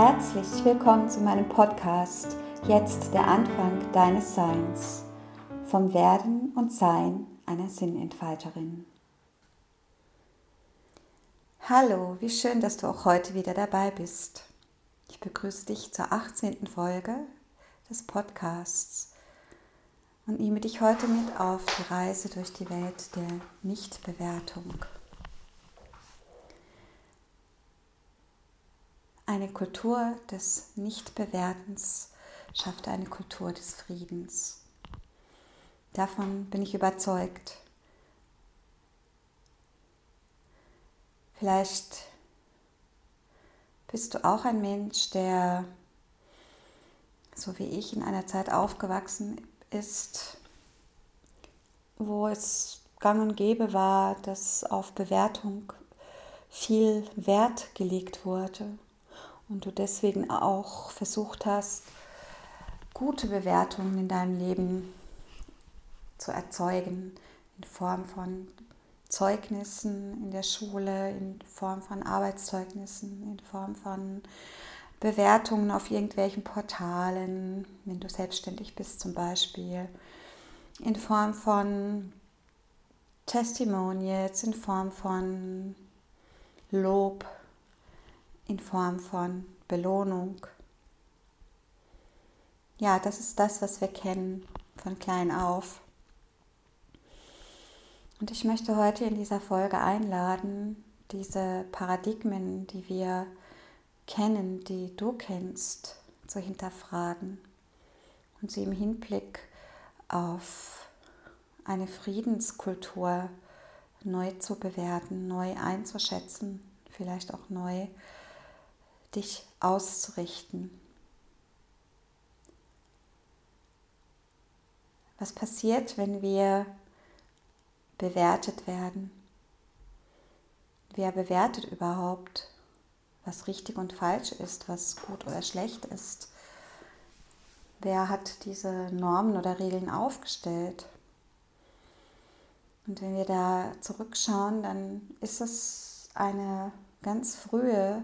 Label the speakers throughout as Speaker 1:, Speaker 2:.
Speaker 1: Herzlich willkommen zu meinem Podcast Jetzt der Anfang deines Seins vom Werden und Sein einer Sinnentfalterin. Hallo, wie schön, dass du auch heute wieder dabei bist. Ich begrüße dich zur 18. Folge des Podcasts und nehme dich heute mit auf die Reise durch die Welt der Nichtbewertung. Eine Kultur des Nichtbewertens schafft eine Kultur des Friedens. Davon bin ich überzeugt. Vielleicht bist du auch ein Mensch, der, so wie ich, in einer Zeit aufgewachsen ist, wo es gang und gäbe war, dass auf Bewertung viel Wert gelegt wurde und du deswegen auch versucht hast, gute Bewertungen in deinem Leben zu erzeugen, in Form von Zeugnissen in der Schule, in Form von Arbeitszeugnissen, in Form von Bewertungen auf irgendwelchen Portalen, wenn du selbstständig bist zum Beispiel, in Form von Testimonials, in Form von Lob, in Form von Belohnung. Ja, das ist das, was wir kennen von klein auf. Und ich möchte heute in dieser Folge einladen, diese Paradigmen, die wir kennen, die du kennst, zu hinterfragen und sie im Hinblick auf eine Friedenskultur neu zu bewerten, neu einzuschätzen, vielleicht auch neu dich auszurichten. Was passiert, wenn wir bewertet werden? Wer bewertet überhaupt, was richtig und falsch ist, was gut oder schlecht ist? Wer hat diese Normen oder Regeln aufgestellt? Und wenn wir da zurückschauen, dann ist es eine ganz frühe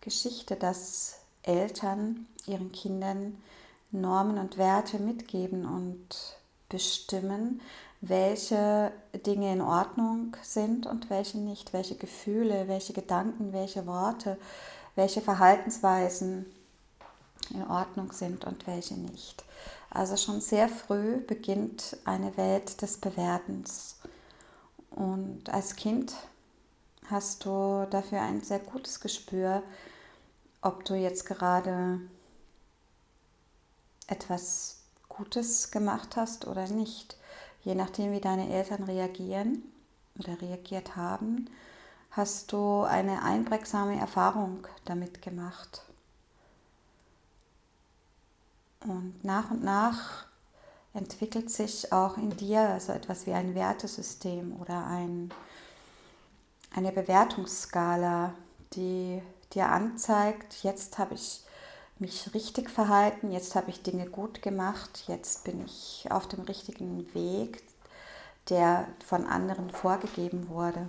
Speaker 1: Geschichte, dass Eltern ihren Kindern Normen und Werte mitgeben und bestimmen, welche Dinge in Ordnung sind und welche nicht, welche Gefühle, welche Gedanken, welche Worte, welche Verhaltensweisen in Ordnung sind und welche nicht. Also schon sehr früh beginnt eine Welt des Bewertens. Und als Kind hast du dafür ein sehr gutes Gespür, ob du jetzt gerade etwas Gutes gemacht hast oder nicht. Je nachdem, wie deine Eltern reagieren oder reagiert haben, hast du eine einprägsame Erfahrung damit gemacht. Und nach und nach entwickelt sich auch in dir so etwas wie ein Wertesystem oder ein, eine Bewertungsskala, die dir anzeigt, jetzt habe ich mich richtig verhalten, jetzt habe ich Dinge gut gemacht, jetzt bin ich auf dem richtigen Weg, der von anderen vorgegeben wurde.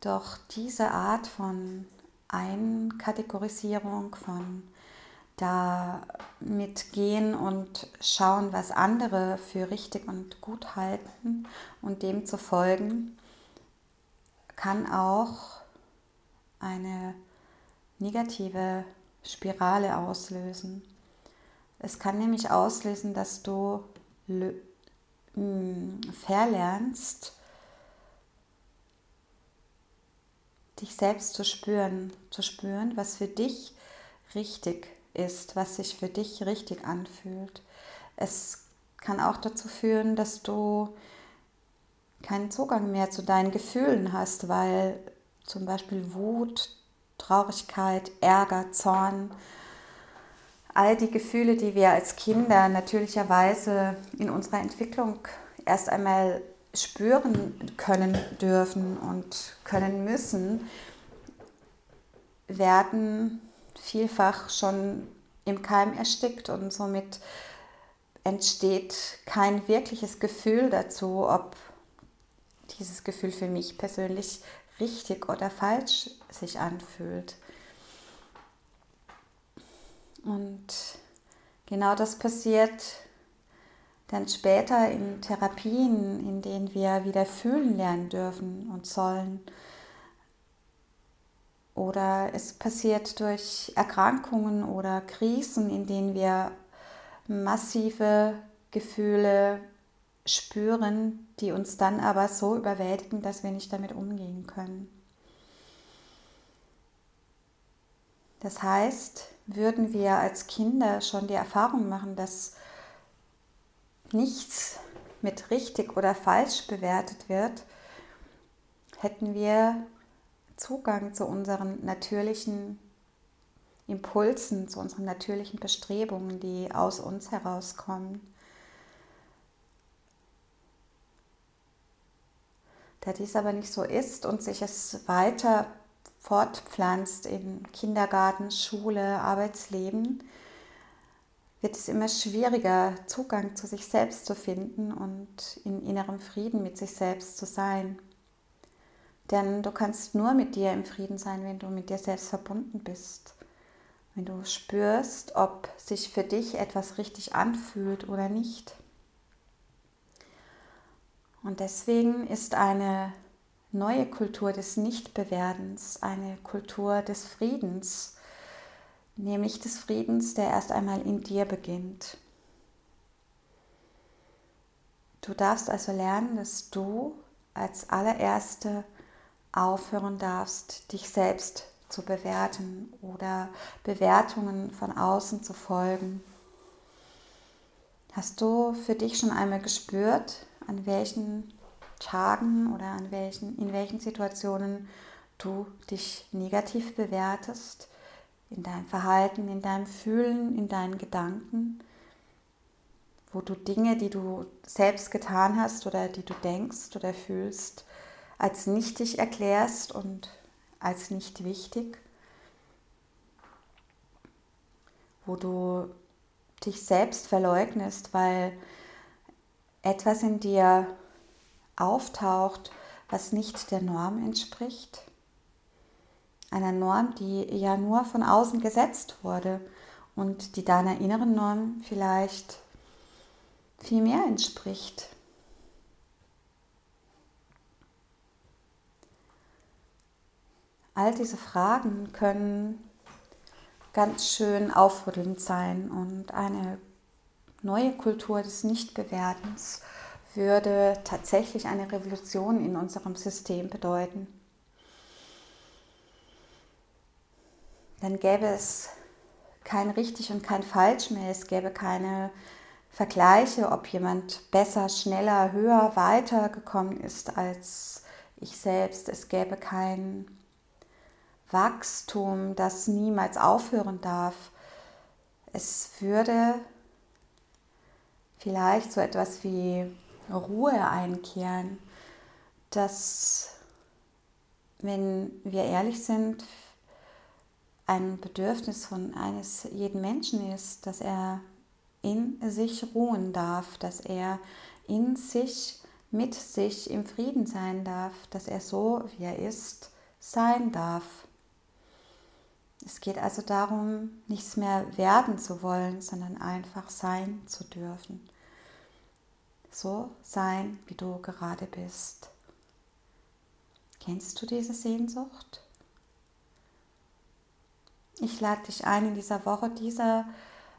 Speaker 1: Doch diese Art von Einkategorisierung, von da mitgehen und schauen, was andere für richtig und gut halten und dem zu folgen, kann auch eine negative Spirale auslösen. Es kann nämlich auslösen, dass du mm, verlernst, dich selbst zu spüren, zu spüren, was für dich richtig ist, was sich für dich richtig anfühlt. Es kann auch dazu führen, dass du keinen Zugang mehr zu deinen Gefühlen hast, weil zum Beispiel Wut, Traurigkeit, Ärger, Zorn, all die Gefühle, die wir als Kinder natürlicherweise in unserer Entwicklung erst einmal spüren können dürfen und können müssen, werden vielfach schon im Keim erstickt und somit entsteht kein wirkliches Gefühl dazu, ob dieses Gefühl für mich persönlich richtig oder falsch sich anfühlt. Und genau das passiert dann später in Therapien, in denen wir wieder fühlen lernen dürfen und sollen. Oder es passiert durch Erkrankungen oder Krisen, in denen wir massive Gefühle spüren, die uns dann aber so überwältigen, dass wir nicht damit umgehen können. Das heißt, würden wir als Kinder schon die Erfahrung machen, dass nichts mit richtig oder falsch bewertet wird, hätten wir Zugang zu unseren natürlichen Impulsen, zu unseren natürlichen Bestrebungen, die aus uns herauskommen. Da dies aber nicht so ist und sich es weiter fortpflanzt in Kindergarten, Schule, Arbeitsleben, wird es immer schwieriger, Zugang zu sich selbst zu finden und in innerem Frieden mit sich selbst zu sein. Denn du kannst nur mit dir im Frieden sein, wenn du mit dir selbst verbunden bist. Wenn du spürst, ob sich für dich etwas richtig anfühlt oder nicht. Und deswegen ist eine neue Kultur des Nichtbewertens eine Kultur des Friedens, nämlich des Friedens, der erst einmal in dir beginnt. Du darfst also lernen, dass du als allererste aufhören darfst, dich selbst zu bewerten oder Bewertungen von außen zu folgen. Hast du für dich schon einmal gespürt, an welchen Tagen oder an welchen, in welchen Situationen du dich negativ bewertest, in deinem Verhalten, in deinem Fühlen, in deinen Gedanken, wo du Dinge, die du selbst getan hast oder die du denkst oder fühlst, als nichtig erklärst und als nicht wichtig, wo du dich selbst verleugnest, weil etwas in dir auftaucht, was nicht der Norm entspricht. Einer Norm, die ja nur von außen gesetzt wurde und die deiner inneren Norm vielleicht viel mehr entspricht. All diese Fragen können ganz schön aufrüttelnd sein und eine neue Kultur des Nichtbewertens würde tatsächlich eine Revolution in unserem System bedeuten. Dann gäbe es kein richtig und kein falsch mehr. Es gäbe keine Vergleiche, ob jemand besser, schneller, höher, weiter gekommen ist als ich selbst. Es gäbe kein Wachstum, das niemals aufhören darf. Es würde vielleicht so etwas wie Ruhe einkehren, dass, wenn wir ehrlich sind, ein Bedürfnis von eines jeden Menschen ist, dass er in sich ruhen darf, dass er in sich, mit sich im Frieden sein darf, dass er so, wie er ist, sein darf. Es geht also darum, nichts mehr werden zu wollen, sondern einfach sein zu dürfen so sein, wie du gerade bist. Kennst du diese Sehnsucht? Ich lade dich ein, in dieser Woche dieser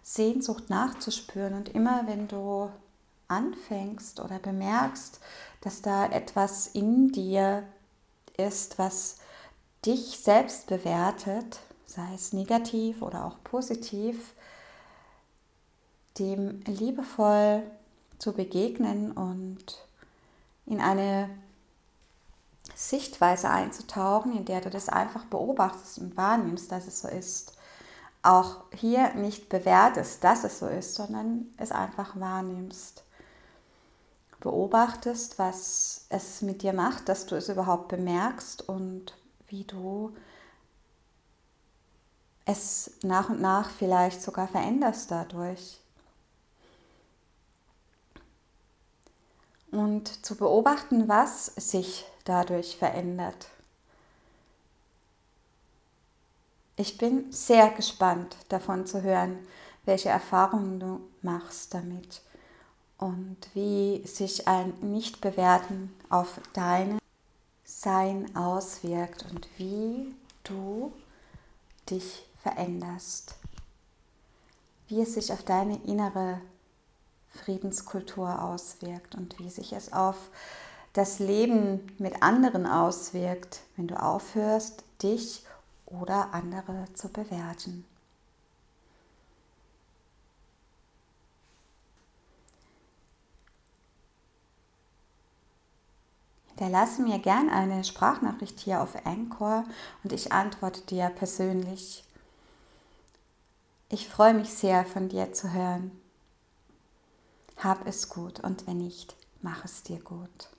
Speaker 1: Sehnsucht nachzuspüren und immer wenn du anfängst oder bemerkst, dass da etwas in dir ist, was dich selbst bewertet, sei es negativ oder auch positiv, dem liebevoll zu begegnen und in eine Sichtweise einzutauchen, in der du das einfach beobachtest und wahrnimmst, dass es so ist. Auch hier nicht bewertest, dass es so ist, sondern es einfach wahrnimmst. Beobachtest, was es mit dir macht, dass du es überhaupt bemerkst und wie du es nach und nach vielleicht sogar veränderst dadurch. und zu beobachten, was sich dadurch verändert. Ich bin sehr gespannt davon zu hören, welche Erfahrungen du machst damit und wie sich ein Nichtbewerten auf dein Sein auswirkt und wie du dich veränderst, wie es sich auf deine innere Friedenskultur auswirkt und wie sich es auf das Leben mit anderen auswirkt, wenn du aufhörst, dich oder andere zu bewerten. Hinterlasse mir gern eine Sprachnachricht hier auf Anchor und ich antworte dir persönlich. Ich freue mich sehr, von dir zu hören. Hab es gut und wenn nicht, mach es dir gut.